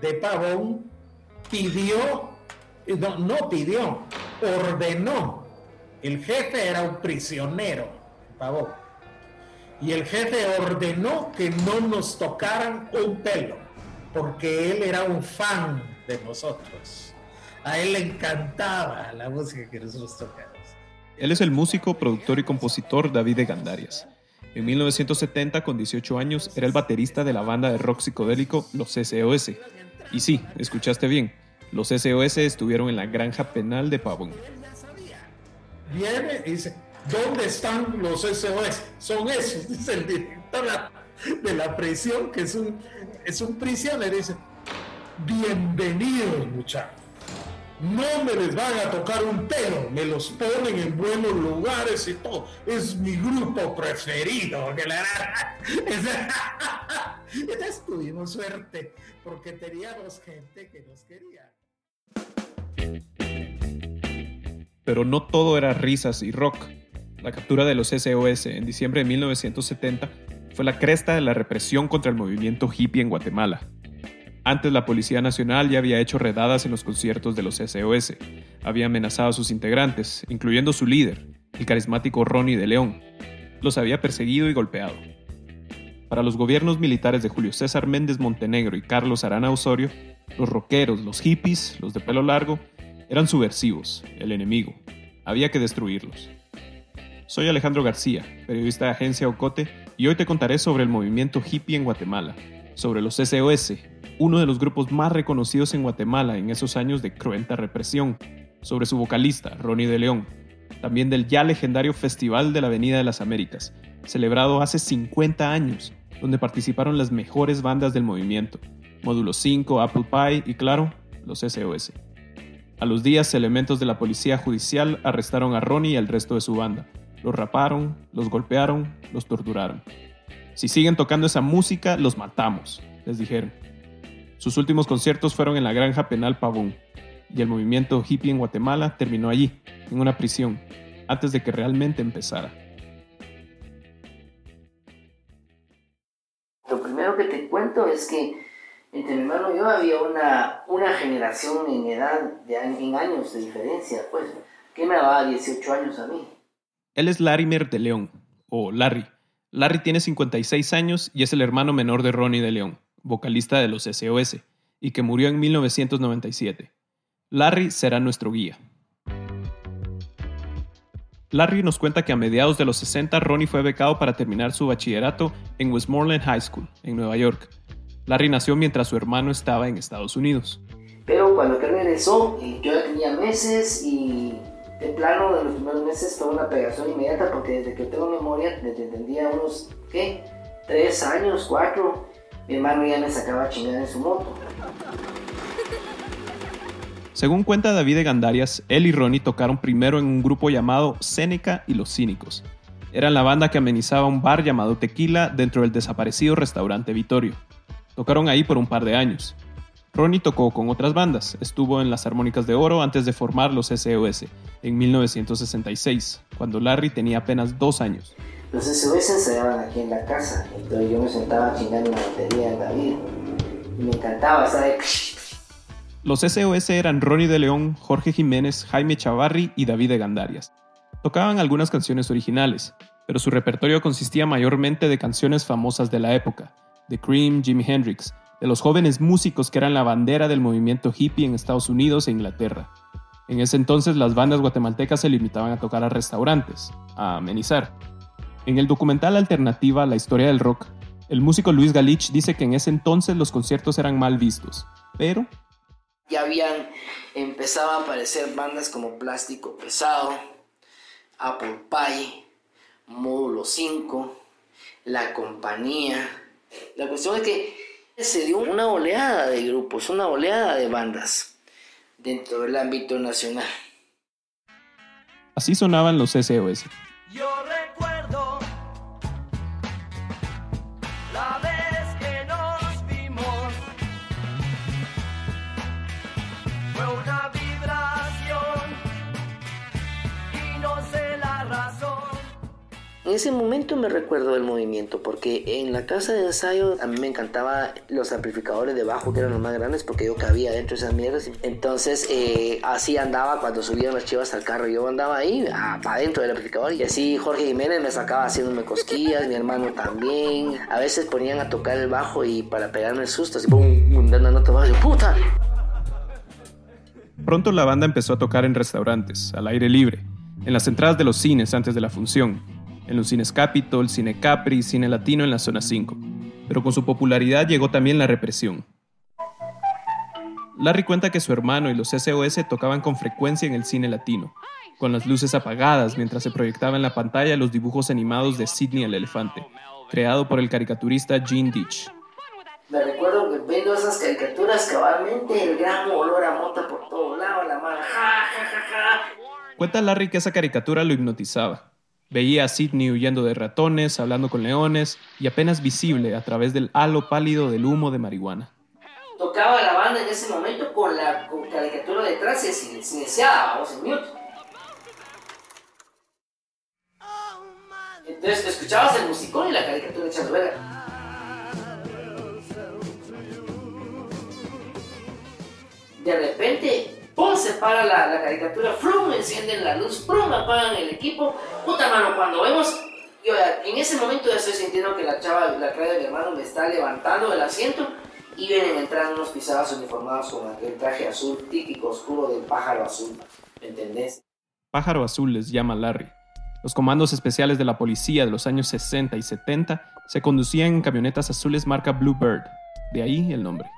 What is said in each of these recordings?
de Pavón pidió, no, no pidió, ordenó. El jefe era un prisionero Pavón. Y el jefe ordenó que no nos tocaran un pelo, porque él era un fan de nosotros. A él le encantaba la música que nosotros tocamos. Él es el músico, productor y compositor David de Gandarias. En 1970, con 18 años, era el baterista de la banda de rock psicodélico Los SOS. Y sí, escuchaste bien, los SOS estuvieron en la granja penal de Pavón. Viene y dice, ¿dónde están los SOS? Son esos, dice el director de la prisión, que es un, es un prisionero, dice, bienvenidos muchachos no me les van a tocar un pelo, me los ponen en buenos lugares y todo. Es mi grupo preferido. Entonces tuvimos suerte porque teníamos gente que nos quería. Pero no todo era risas y rock. La captura de los SOS en diciembre de 1970 fue la cresta de la represión contra el movimiento hippie en Guatemala. Antes la Policía Nacional ya había hecho redadas en los conciertos de los SOS, había amenazado a sus integrantes, incluyendo su líder, el carismático Ronnie de León. Los había perseguido y golpeado. Para los gobiernos militares de Julio César Méndez Montenegro y Carlos Arana Osorio, los rockeros, los hippies, los de pelo largo, eran subversivos, el enemigo. Había que destruirlos. Soy Alejandro García, periodista de Agencia Ocote, y hoy te contaré sobre el movimiento hippie en Guatemala, sobre los SOS, uno de los grupos más reconocidos en Guatemala en esos años de cruenta represión, sobre su vocalista, Ronnie de León, también del ya legendario Festival de la Avenida de las Américas, celebrado hace 50 años, donde participaron las mejores bandas del movimiento, Módulo 5, Apple Pie y claro, los SOS. A los días, elementos de la policía judicial arrestaron a Ronnie y al resto de su banda. Los raparon, los golpearon, los torturaron. Si siguen tocando esa música, los matamos, les dijeron. Sus últimos conciertos fueron en la granja penal Pavón, y el movimiento hippie en Guatemala terminó allí, en una prisión, antes de que realmente empezara. Es que entre mi hermano y yo había una, una generación en edad, de, en años de diferencia, pues, que me daba 18 años a mí. Él es Larimer de León, o Larry. Larry tiene 56 años y es el hermano menor de Ronnie de León vocalista de los SOS, y que murió en 1997. Larry será nuestro guía. Larry nos cuenta que a mediados de los 60 Ronnie fue becado para terminar su bachillerato en Westmoreland High School, en Nueva York. Larry nació mientras su hermano estaba en Estados Unidos. Pero cuando él regresó, yo ya tenía meses y de plano de los primeros meses fue una pegación inmediata porque desde que tengo memoria, desde tendría unos, ¿qué? Tres años, cuatro, mi hermano ya me sacaba chingada en su moto. Según cuenta David de Gandarias, él y Ronnie tocaron primero en un grupo llamado Seneca y los Cínicos. Eran la banda que amenizaba un bar llamado Tequila dentro del desaparecido restaurante Vitorio. Tocaron ahí por un par de años. Ronnie tocó con otras bandas, estuvo en las Armónicas de Oro antes de formar los SOS en 1966, cuando Larry tenía apenas dos años. Los SOS ensayaban aquí en la casa, entonces yo me sentaba chingando la batería en David. Y me encantaba, ¿sabes? Los SOS eran Ronnie de León, Jorge Jiménez, Jaime Chavarri y David de Gandarias. Tocaban algunas canciones originales, pero su repertorio consistía mayormente de canciones famosas de la época, de Cream, Jimi Hendrix, de los jóvenes músicos que eran la bandera del movimiento hippie en Estados Unidos e Inglaterra. En ese entonces las bandas guatemaltecas se limitaban a tocar a restaurantes, a amenizar, en el documental Alternativa La historia del rock, el músico Luis Galich dice que en ese entonces los conciertos eran mal vistos, pero... Ya habían, empezaban a aparecer bandas como Plástico Pesado, Apple Pie, Módulo 5, La Compañía. La cuestión es que Se dio una oleada de grupos, una oleada de bandas dentro del ámbito nacional. Así sonaban los SOS. Yo recuerdo ese momento me recuerdo del movimiento porque en la casa de ensayo a mí me encantaba los amplificadores de bajo que eran los más grandes porque yo cabía dentro de esas mierdas. Entonces eh, así andaba cuando subían las chivas al carro. Yo andaba ahí ah, para adentro del amplificador y así Jorge Jiménez me sacaba haciéndome cosquillas, mi hermano también. A veces ponían a tocar el bajo y para pegarme el susto, así pum, dando nota y puta. Pronto la banda empezó a tocar en restaurantes, al aire libre, en las entradas de los cines antes de la función, en los cines Capitol, Cine Capri, Cine Latino en la zona 5. Pero con su popularidad llegó también la represión. Larry cuenta que su hermano y los SOS tocaban con frecuencia en el cine latino, con las luces apagadas mientras se proyectaba en la pantalla los dibujos animados de Sidney el Elefante, creado por el caricaturista Gene Ditch. Me recuerdo que viendo esas caricaturas cabalmente, el gran olor a mota por todos lados, la mala, ja, ja, ja, ja. Cuenta Larry que esa caricatura lo hipnotizaba. Veía a Sidney huyendo de ratones, hablando con leones y apenas visible a través del halo pálido del humo de marihuana. Tocaba la banda en ese momento con la con caricatura detrás y sin- silenciada, vamos en mute. Entonces escuchabas el musicón y la caricatura echando verga. De repente, ¡pum! se para la, la caricatura, ¡flum! encienden la luz, ¡pum! apagan el equipo. Puta mano, cuando vemos, yo ya- en ese momento ya estoy sintiendo que la chava, la cara de mi hermano me está levantando del asiento y vienen entrando unos pisados uniformados con aquel traje azul típico oscuro del pájaro azul. ¿Me entendés? Pájaro Azul les llama Larry. Los comandos especiales de la policía de los años 60 y 70 se conducían en camionetas azules marca Bluebird, de ahí el nombre.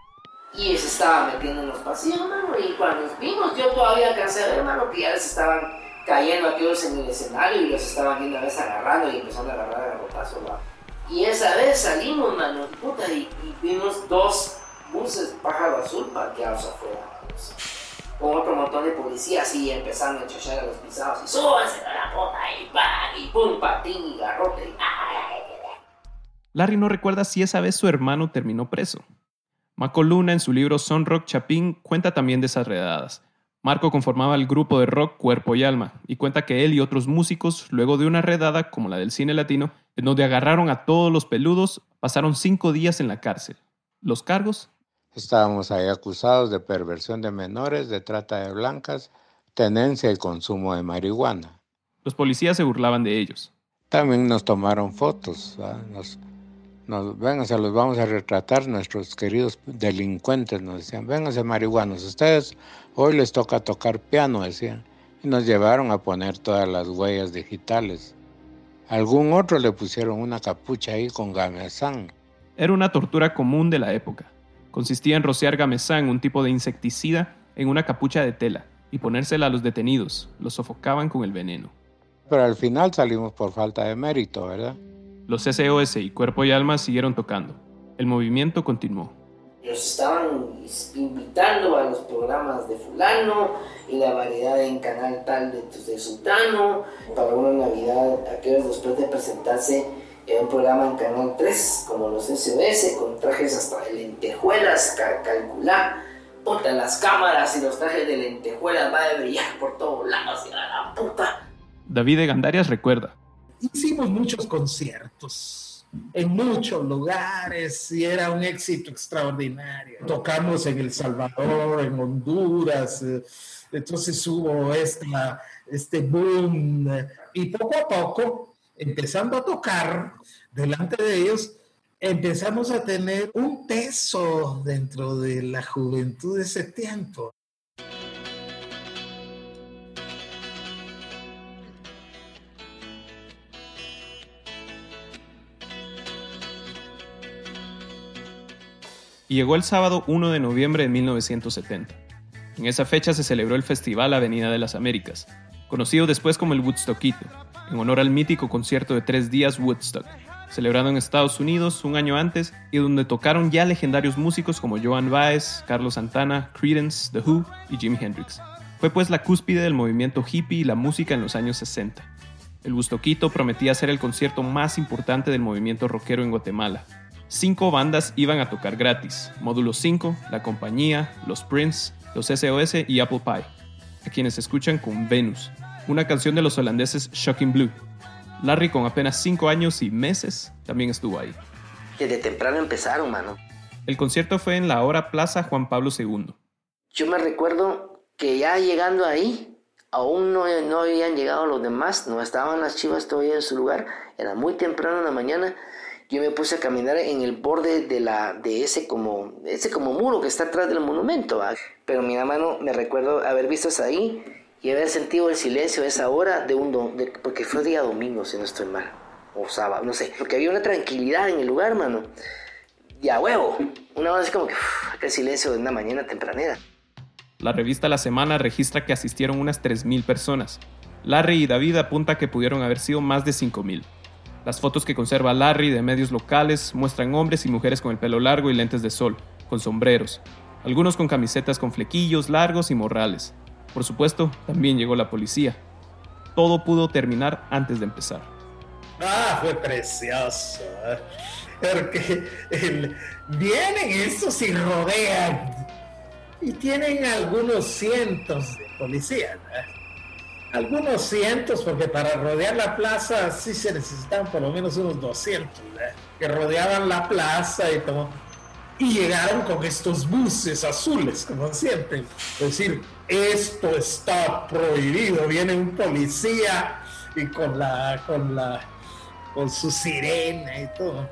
Y se estaba metiendo en los pasillos, hermano. Y cuando vimos, yo todavía alcancé a ver, hermano, que ya les estaban cayendo aquellos en el escenario y los estaban viendo a veces agarrando y empezando a agarrar a garrotazos. Y esa vez salimos, mano, puta, y, y vimos dos buses pájaro azul parqueados afuera, mano, con otro montón de policías y empezando a chochar a los pisados. Y súbanse a la puta y y pum, patín y garrote. Y. Larry no recuerda si esa vez su hermano terminó preso. Marco Luna, en su libro Son Rock Chapín, cuenta también de esas redadas. Marco conformaba el grupo de rock Cuerpo y Alma y cuenta que él y otros músicos, luego de una redada como la del cine latino, en donde agarraron a todos los peludos, pasaron cinco días en la cárcel. Los cargos, Estábamos ahí acusados de perversión de menores, de trata de blancas, tenencia y consumo de marihuana. los policías se burlaban de ellos. También nos tomaron fotos, ¿va? nos, nos, vénganse, los vamos a retratar, nuestros queridos delincuentes nos decían, vénganse marihuanos, ustedes hoy les toca tocar piano, decían, y nos llevaron a poner todas las huellas digitales. Algún otro le pusieron una capucha ahí con gamesán. Era una tortura común de la época. Consistía en rociar gamesán, un tipo de insecticida, en una capucha de tela y ponérsela a los detenidos. Los sofocaban con el veneno. Pero al final salimos por falta de mérito, ¿verdad? Los SOS y Cuerpo y Alma siguieron tocando. El movimiento continuó. Los estaban invitando a los programas de fulano y la variedad en canal tal de, de sultano. Para una Navidad, aquellos después de presentarse en un programa en Canal 3, como los SOS, con trajes hasta de lentejuelas, cal calcular. Puta, las cámaras y los trajes de lentejuelas va a brillar por todos lados y a la puta. David de Gandarias recuerda. Hicimos muchos conciertos en muchos lugares y era un éxito extraordinario. Tocamos en El Salvador, en Honduras, eh, entonces hubo esta, este boom y poco a poco, empezando a tocar delante de ellos, empezamos a tener un peso dentro de la juventud de ese tiempo. Y llegó el sábado 1 de noviembre de 1970. En esa fecha se celebró el Festival Avenida de las Américas, conocido después como el Woodstockito, en honor al mítico concierto de tres días Woodstock, celebrado en Estados Unidos un año antes y donde tocaron ya legendarios músicos como Joan Baez, Carlos Santana, Creedence, The Who y Jimi Hendrix. Fue pues la cúspide del movimiento hippie y la música en los años 60. El Bustoquito prometía ser el concierto más importante del movimiento rockero en Guatemala. Cinco bandas iban a tocar gratis: Módulo 5, La Compañía, Los Prince, Los SOS y Apple Pie, a quienes escuchan con Venus, una canción de los holandeses Shocking Blue. Larry, con apenas cinco años y meses, también estuvo ahí. Desde temprano empezaron, mano. El concierto fue en la hora Plaza Juan Pablo II. Yo me recuerdo que ya llegando ahí, aún no, no habían llegado los demás, no estaban las chivas todavía en su lugar, era muy temprano en la mañana. Yo me puse a caminar en el borde de, la, de ese, como, ese como muro que está atrás del monumento. Pero mi mano, me recuerdo haber visto ahí y haber sentido el silencio a esa hora de un do- porque fue día domingo si no estoy mal o sábado no sé porque había una tranquilidad en el lugar mano y a huevo una hora así como que uf, aquel silencio de una mañana tempranera La revista La Semana registra que asistieron unas 3.000 personas. Larry y David apunta que pudieron haber sido más de 5.000. Las fotos que conserva Larry de medios locales muestran hombres y mujeres con el pelo largo y lentes de sol, con sombreros, algunos con camisetas con flequillos largos y morrales. Por supuesto, también llegó la policía. Todo pudo terminar antes de empezar. Ah, fue precioso. Porque el- vienen estos y rodean. Y tienen algunos cientos de policías. ¿eh? Algunos cientos, porque para rodear la plaza sí se necesitaban por lo menos unos 200, ¿eh? que rodeaban la plaza y todo. Y llegaron con estos buses azules, como siempre. Es decir, esto está prohibido. Viene un policía y con la, con la, con su sirena y todo.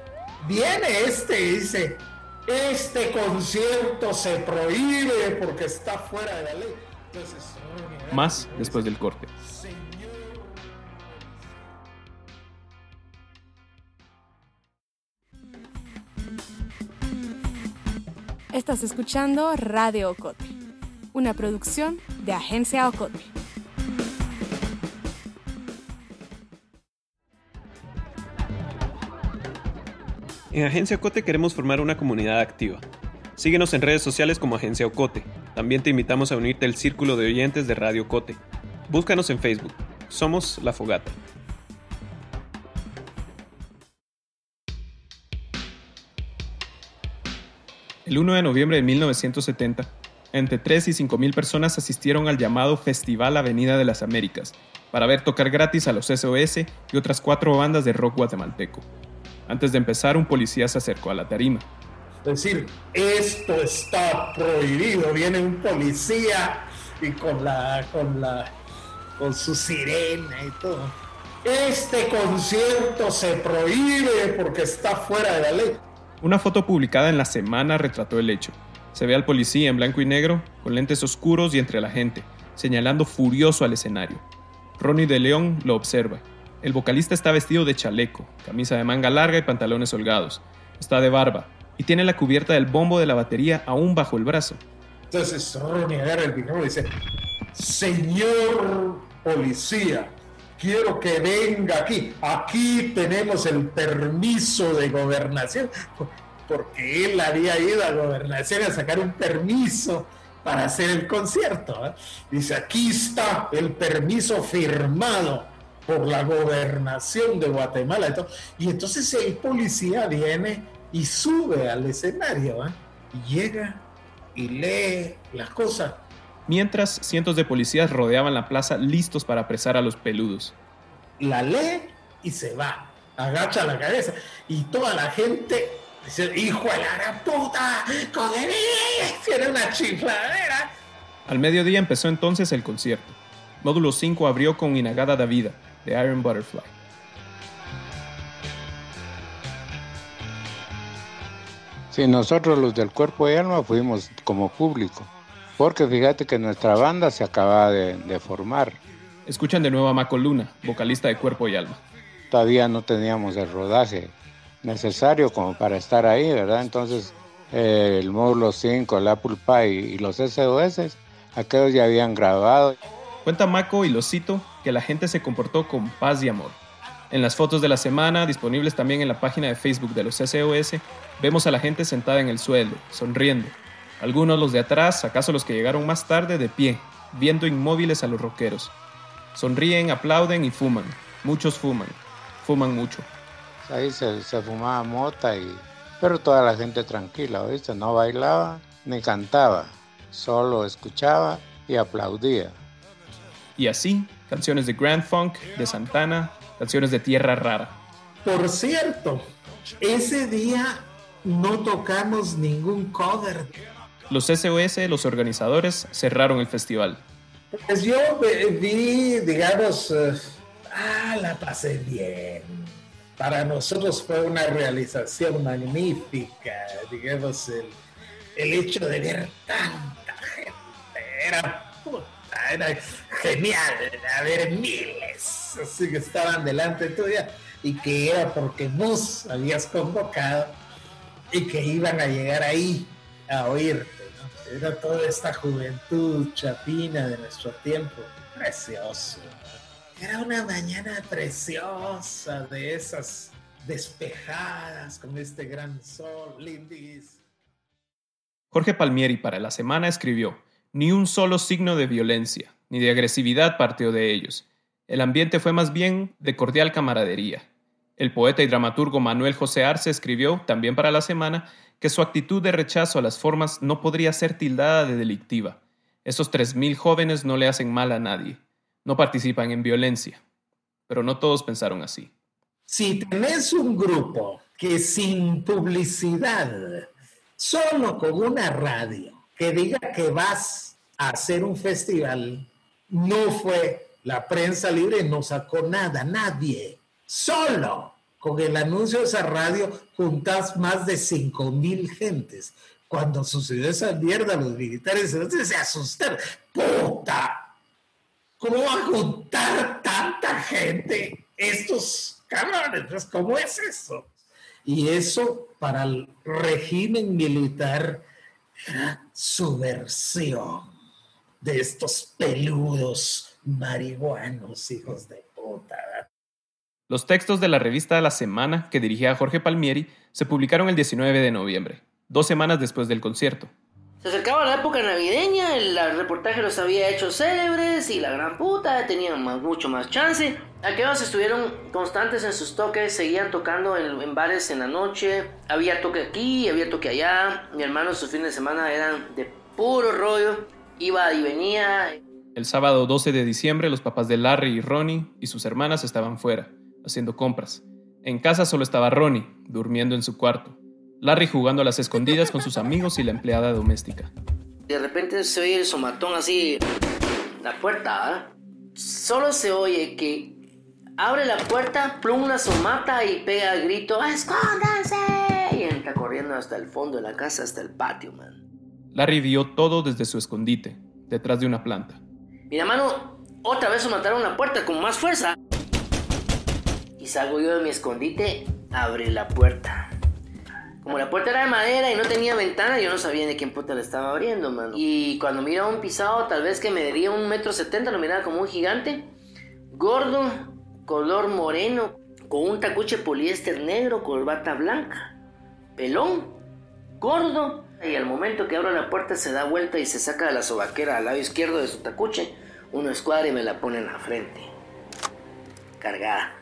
Viene este y dice, este concierto se prohíbe porque está fuera de la ley. Entonces, Más después del corte. Estás escuchando Radio Ocote, una producción de Agencia Ocote. En Agencia Ocote queremos formar una comunidad activa. Síguenos en redes sociales como Agencia Ocote. También te invitamos a unirte al círculo de oyentes de Radio Ocote. Búscanos en Facebook. Somos La Fogata. El 1 de noviembre de 1970, entre 3 y 5 mil personas asistieron al llamado Festival Avenida de las Américas para ver tocar gratis a los SOS y otras cuatro bandas de rock guatemalteco. Antes de empezar, un policía se acercó a la tarima. Decir, esto está prohibido. Viene un policía y con la, con la, con su sirena y todo. Este concierto se prohíbe porque está fuera de la ley. Una foto publicada en la semana retrató el hecho. Se ve al policía en blanco y negro, con lentes oscuros y entre la gente, señalando furioso al escenario. Ronnie de León lo observa. El vocalista está vestido de chaleco, camisa de manga larga y pantalones holgados. Está de barba y tiene la cubierta del bombo de la batería aún bajo el brazo. Entonces Ronnie agarra el micrófono y dice, señor policía, quiero que venga aquí. Aquí tenemos el permiso de gobernación, porque él había ido a gobernación a sacar un permiso para hacer el concierto. ¿eh? Dice, aquí está el permiso firmado por la gobernación de Guatemala. Y entonces el policía viene y sube al escenario ¿eh? y llega y lee las cosas. Mientras, cientos de policías rodeaban la plaza listos para apresar a los peludos. La lee y se va, agacha la cabeza y toda la gente dice, hijo de la gran puta, ¡Joder! tiene una chifladera. Al mediodía empezó entonces el concierto. Módulo 5 abrió con Inagada Davida, de Iron Butterfly. Sí, nosotros los del cuerpo y alma fuimos como público, porque fíjate que nuestra banda se acaba de, de formar. Escuchan de nuevo a Mako Luna, vocalista de Cuerpo y Alma. Todavía no teníamos el rodaje necesario como para estar ahí, ¿verdad? Entonces, eh, el módulo 5, el Apple Pie y los SOS, aquellos ya habían grabado. Cuenta Mako, y lo cito, que la gente se comportó con paz y amor. En las fotos de la semana, disponibles también en la página de Facebook de los SOS, vemos a la gente sentada en el suelo, sonriendo. Algunos los de atrás, acaso los que llegaron más tarde, de pie, viendo inmóviles a los rockeros. Sonríen, aplauden y fuman. Muchos fuman. Fuman mucho. Ahí se, se fumaba mota y... Pero toda la gente tranquila, ¿oíste? No bailaba ni cantaba. Solo escuchaba y aplaudía. Y así, canciones de Grand Funk, de Santana, canciones de Tierra Rara. Por cierto, ese día no tocamos ningún cover. Los SOS, los organizadores, cerraron el festival. Pues yo vi, digamos, eh, ah, la pasé bien. Para nosotros fue una realización magnífica, digamos, el, el hecho de ver tanta gente. Era, puta, era genial, a ver miles, así que estaban delante tuya y que era porque vos habías convocado y que iban a llegar ahí a oírte. Era toda esta juventud chapina de nuestro tiempo, precioso. Era una mañana preciosa de esas despejadas con este gran sol, lindis. Jorge Palmieri para la semana escribió, ni un solo signo de violencia, ni de agresividad partió de ellos. El ambiente fue más bien de cordial camaradería. El poeta y dramaturgo Manuel José Arce escribió, también para la semana, que su actitud de rechazo a las formas no podría ser tildada de delictiva. Esos 3.000 jóvenes no le hacen mal a nadie, no participan en violencia. Pero no todos pensaron así. Si tenés un grupo que sin publicidad, solo con una radio, que diga que vas a hacer un festival, no fue la prensa libre, no sacó nada, nadie. Solo con el anuncio de esa radio juntás más de 5 mil gentes. Cuando sucedió esa mierda, los militares se asustaron. ¡Puta! ¿Cómo va a juntar tanta gente estos cabrones? Pues, ¿Cómo es eso? Y eso para el régimen militar subversión de estos peludos marihuanos, hijos de puta. Los textos de la revista La Semana, que dirigía Jorge Palmieri, se publicaron el 19 de noviembre, dos semanas después del concierto. Se acercaba la época navideña, el, reportaje los había hecho célebres y la gran puta tenían más, mucho más chance. Aquellos estuvieron constantes en sus toques, seguían tocando en, en bares en la noche, había toque aquí, había toque allá. Mi hermano sus fines de semana eran de puro rollo, iba y venía. El sábado 12 de diciembre, los papás de Larry y Ronnie y sus hermanas estaban fuera, haciendo compras. En casa solo estaba Ronnie, durmiendo en su cuarto. Larry jugando a las escondidas con sus amigos y la empleada doméstica. De repente se oye el somatón así, la puerta, ¿ah? Solo se oye que abre la puerta, plum la somata y pega el grito, ¡escóndanse! Y entra corriendo hasta el fondo de la casa, hasta el patio, man. Larry vio todo desde su escondite, detrás de una planta. Mi hermano, otra vez somataron la puerta con más fuerza. Y salgo yo de mi escondite, abre la puerta. Como la puerta era de madera y no tenía ventana, yo no sabía de quién puta la estaba abriendo, man. Y cuando miraba un pisado, tal vez que me medía un metro setenta, lo miraba como un gigante. Gordo, color moreno, con un tacuche poliéster negro, corbata blanca. Pelón, gordo. Y al momento que abro la puerta se da vuelta y se saca de la sobaquera al lado izquierdo de su tacuche una escuadra y me la pone en la frente. Cargada.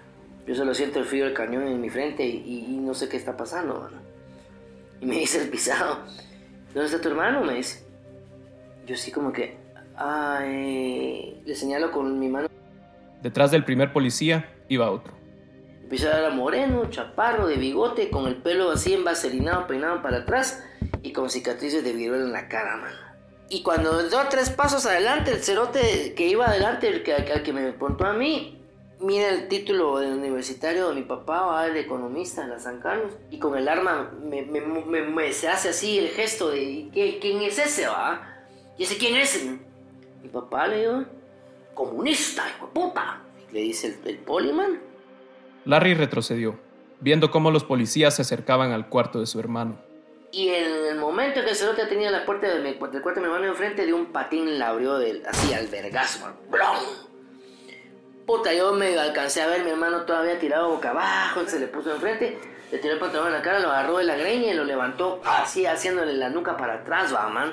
Yo solo siento el frío del cañón en mi frente y, y no sé qué está pasando, mano. Y me dice el pisado, ¿dónde está tu hermano? Me dice. Yo sí como que, ay, le señalo con mi mano. Detrás del primer policía iba otro. El pisado era moreno, chaparro, de bigote, con el pelo así envaselinado, peinado para atrás y con cicatrices de viruela en la cara, mano. Y cuando dio tres pasos adelante, el cerote que iba adelante, el que, al que me apuntó a mí, mira el título del universitario de mi papá, va el economista en la San Carlos, y con el arma me, me- me- me- se hace así el gesto de "¿Y qué- ¿quién es ese, va? ¿Y ese quién es? Mi papá le digo, comunista, hijo de puta. Le dice el, el poliman. Larry retrocedió, viendo cómo los policías se acercaban al cuarto de su hermano. Y en el momento que el cerote tenía la puerta de mi, del cuarto de mi hermano enfrente, de un patín la abrió del, así al vergazo. Puta, yo me alcancé a ver mi hermano todavía tirado boca abajo, se le puso enfrente, le tiró el pantalón en la cara, lo agarró de la greña y lo levantó así, haciéndole la nuca para atrás, va, man.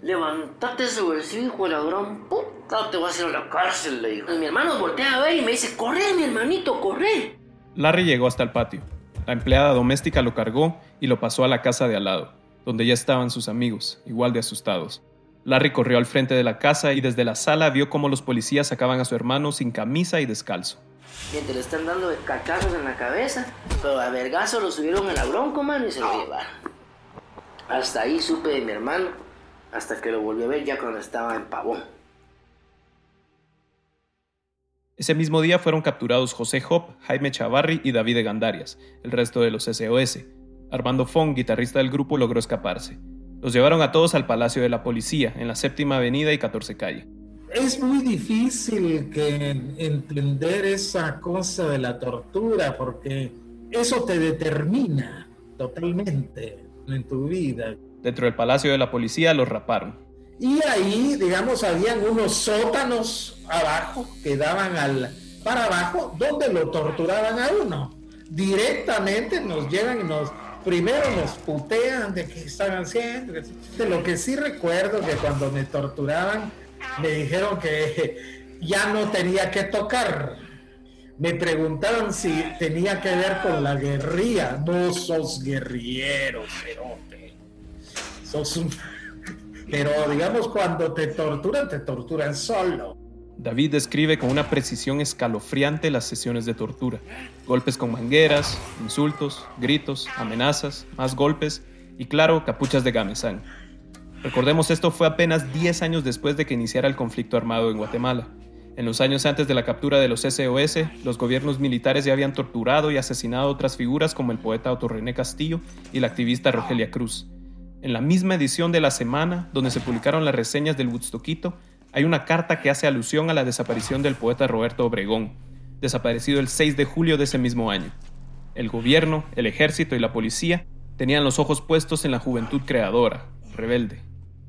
Levantate ese bolsillo, hijo de la gran puta, te voy a hacer a la cárcel, le dijo. Y mi hermano voltea a ver y me dice, corre, mi hermanito, corre. Larry llegó hasta el patio. La empleada doméstica lo cargó y lo pasó a la casa de al lado, donde ya estaban sus amigos, igual de asustados. Larry corrió al frente de la casa y desde la sala vio cómo los policías sacaban a su hermano sin camisa y descalzo. Mientras le están dando cacazos en la cabeza, pero a vergazo lo subieron en la bronco, mano, y se lo llevaron. Hasta ahí supe de mi hermano, hasta que lo volví a ver ya cuando estaba en Pavón. Ese mismo día fueron capturados José Hop, Jaime Chavarri y David Gandarias, el resto de los SOS. Armando Fong, guitarrista del grupo, logró escaparse. Los llevaron a todos al Palacio de la Policía, en la Séptima Avenida y 14 Calle. Es muy difícil que entender esa cosa de la tortura porque eso te determina totalmente en tu vida. Dentro del Palacio de la Policía los raparon. Y ahí, digamos, habían unos sótanos abajo que daban al para abajo donde lo torturaban a uno. Directamente nos llevan y nos primero nos putean de qué están haciendo. De lo que sí recuerdo que cuando me torturaban me dijeron que ya no tenía que tocar. Me preguntaron si tenía que ver con la guerrilla. No sos guerrillero, cerote. Sos un... Pero digamos, cuando te torturan, te torturan solo. David describe con una precisión escalofriante las sesiones de tortura. Golpes con mangueras, insultos, gritos, amenazas, más golpes y claro, capuchas de gamesán. Recordemos esto fue apenas 10 años después de que iniciara el conflicto armado en Guatemala. En los años antes de la captura de los SOS, los gobiernos militares ya habían torturado y asesinado otras figuras como el poeta Otto René Castillo y la activista Rogelia Cruz. En la misma edición de La Semana, donde se publicaron las reseñas del Woodstockito, hay una carta que hace alusión a la desaparición del poeta Roberto Obregón, desaparecido el 6 de julio de ese mismo año. El gobierno, el ejército y la policía tenían los ojos puestos en la juventud creadora, rebelde.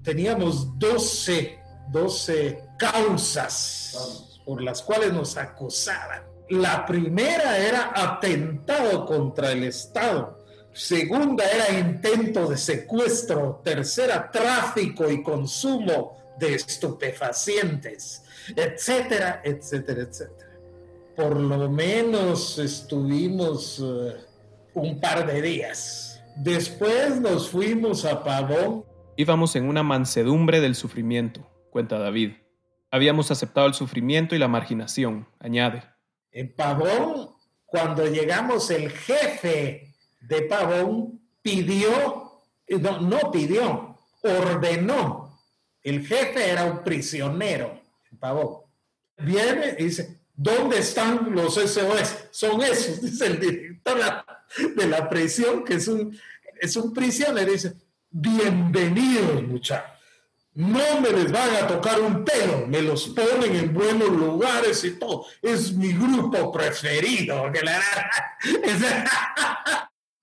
Teníamos 12, 12 causas por las cuales nos acusaban. La primera era atentado contra el Estado. Segunda era intento de secuestro. Tercera, tráfico y consumo de estupefacientes, etcétera, etcétera, etcétera. Por lo menos estuvimos uh, un par de días. Después nos fuimos a Pavón. Íbamos en una mansedumbre del sufrimiento, cuenta David. Habíamos aceptado el sufrimiento y la marginación, añade. En Pavón, cuando llegamos, el jefe de Pavón pidió, no, no pidió, ordenó el jefe era un prisionero Pavón. Viene y dice, ¿dónde están los SOS? Son esos, dice el director de la prisión, que es un, es un prisionero. Dice, bienvenidos muchachos. No me les van a tocar un pelo, me los ponen en buenos lugares y todo. Es mi grupo preferido.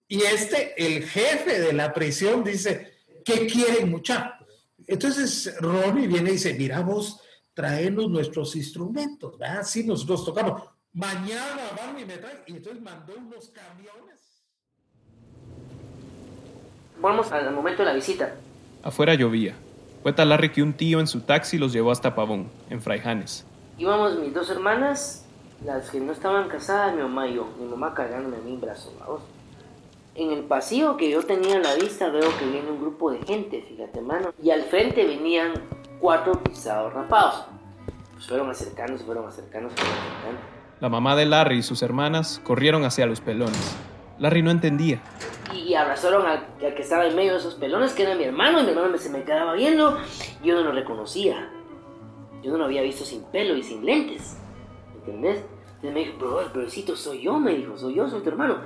y este, el jefe de la prisión, dice, ¿qué quieren muchachos? Entonces Ronnie viene y dice, mira vos, traenos nuestros instrumentos, ¿verdad? Sí, nosotros tocamos. Mañana van y me traen. Y entonces mandó unos camiones. Vamos al momento de la visita. Afuera llovía. Cuenta Larry que un tío en su taxi los llevó hasta Pavón, en Fraijanes. Íbamos mis dos hermanas, las que no estaban casadas, mi mamá y yo. Mi mamá cargándome a mí en brazos. En el pasillo que yo tenía a la vista veo que viene un grupo de gente, fíjate, mano. Y al frente venían cuatro pisados rapados. Pues fueron acercándose, fueron acercándose, fueron acercando. La mamá de Larry y sus hermanas corrieron hacia los pelones. Larry no entendía. Y abrazaron al, al que estaba en medio de esos pelones, que era mi hermano, y mi hermano se me quedaba viendo. y Yo no lo reconocía. Yo no lo había visto sin pelo y sin lentes. ¿Entendés? Entonces me dijo, pero el peorcito soy yo, me dijo, soy yo, soy tu hermano.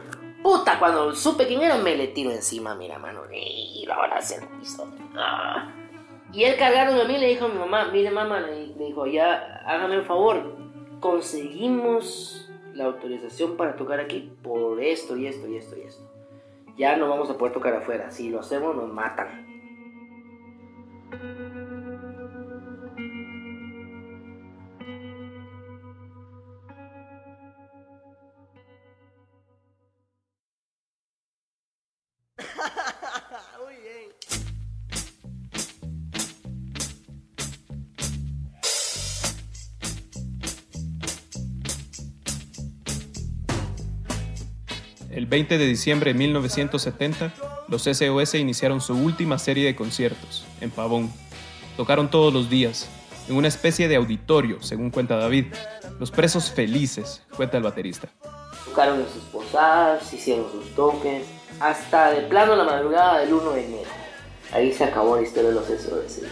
Puta, cuando supe quién era, me le tiro encima, mira, mano. Y lo van a hacer piso. Y él cargándome a mí le dijo a mi mamá, mire mamá, le dijo, ya, hágame un favor, conseguimos la autorización para tocar aquí por esto y esto y esto y esto. Ya no vamos a poder tocar afuera, si lo hacemos nos matan. El 20 de diciembre de 1970, los SOS iniciaron su última serie de conciertos, en Pavón. Tocaron todos los días, en una especie de auditorio, según cuenta David. Los presos felices, cuenta el baterista. Tocaron en sus posadas, hicieron sus toques, hasta de plano la madrugada del 1 de enero. Ahí se acabó la historia de los SOS.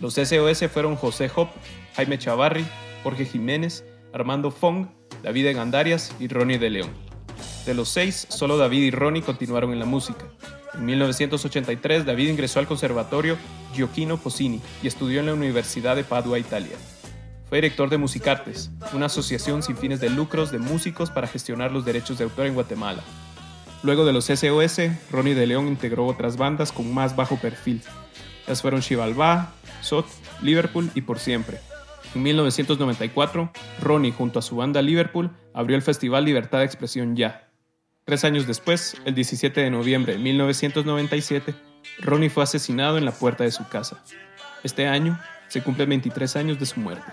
Los SOS fueron José Hop, Jaime Chavarri, Jorge Jiménez, Armando Fong, David Engandarias y Ronnie de León. De los seis, solo David y Ronnie continuaron en la música. En 1983, David ingresó al Conservatorio Gioacchino Posini y estudió en la Universidad de Padua, Italia. Fue director de Musicartes, una asociación sin fines de lucros de músicos para gestionar los derechos de autor en Guatemala. Luego de los SOS, Ronnie de León integró otras bandas con más bajo perfil. Las fueron Chivalba, Sot, Liverpool y Por Siempre. En 1994, Ronnie junto a su banda Liverpool abrió el Festival Libertad de Expresión Ya. Tres años después, el 17 de noviembre de 1997, Ronnie fue asesinado en la puerta de su casa. Este año se cumplen 23 años de su muerte.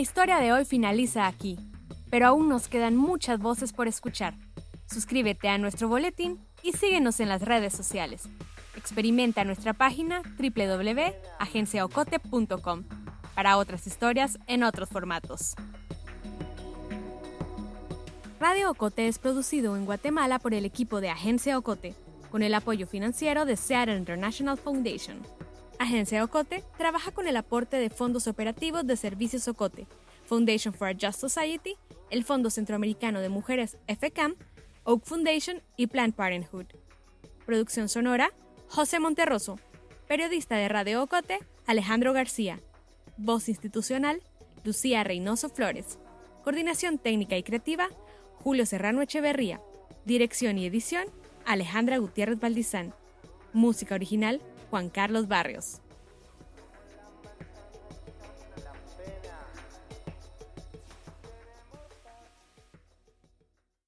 La historia de hoy finaliza aquí, pero aún nos quedan muchas voces por escuchar. Suscríbete a nuestro boletín y síguenos en las redes sociales. Experimenta nuestra página www.agenciaocote.com para otras historias en otros formatos. Radio Ocote es producido en Guatemala por el equipo de Agencia Ocote, con el apoyo financiero de Seattle International Foundation. Agencia Ocote trabaja con el aporte de fondos operativos de Servicios Ocote, Foundation for a Just Society, el Fondo Centroamericano de Mujeres FCAM, Oak Foundation y Planned Parenthood. Producción sonora, José Monterroso. Periodista de Radio Ocote, Alejandro García. Voz institucional, Lucía Reynoso Flores. Coordinación técnica y creativa, Julio Serrano Echeverría. Dirección y edición, Alejandra Gutiérrez Valdizán. Música original, Juan Carlos Barrios.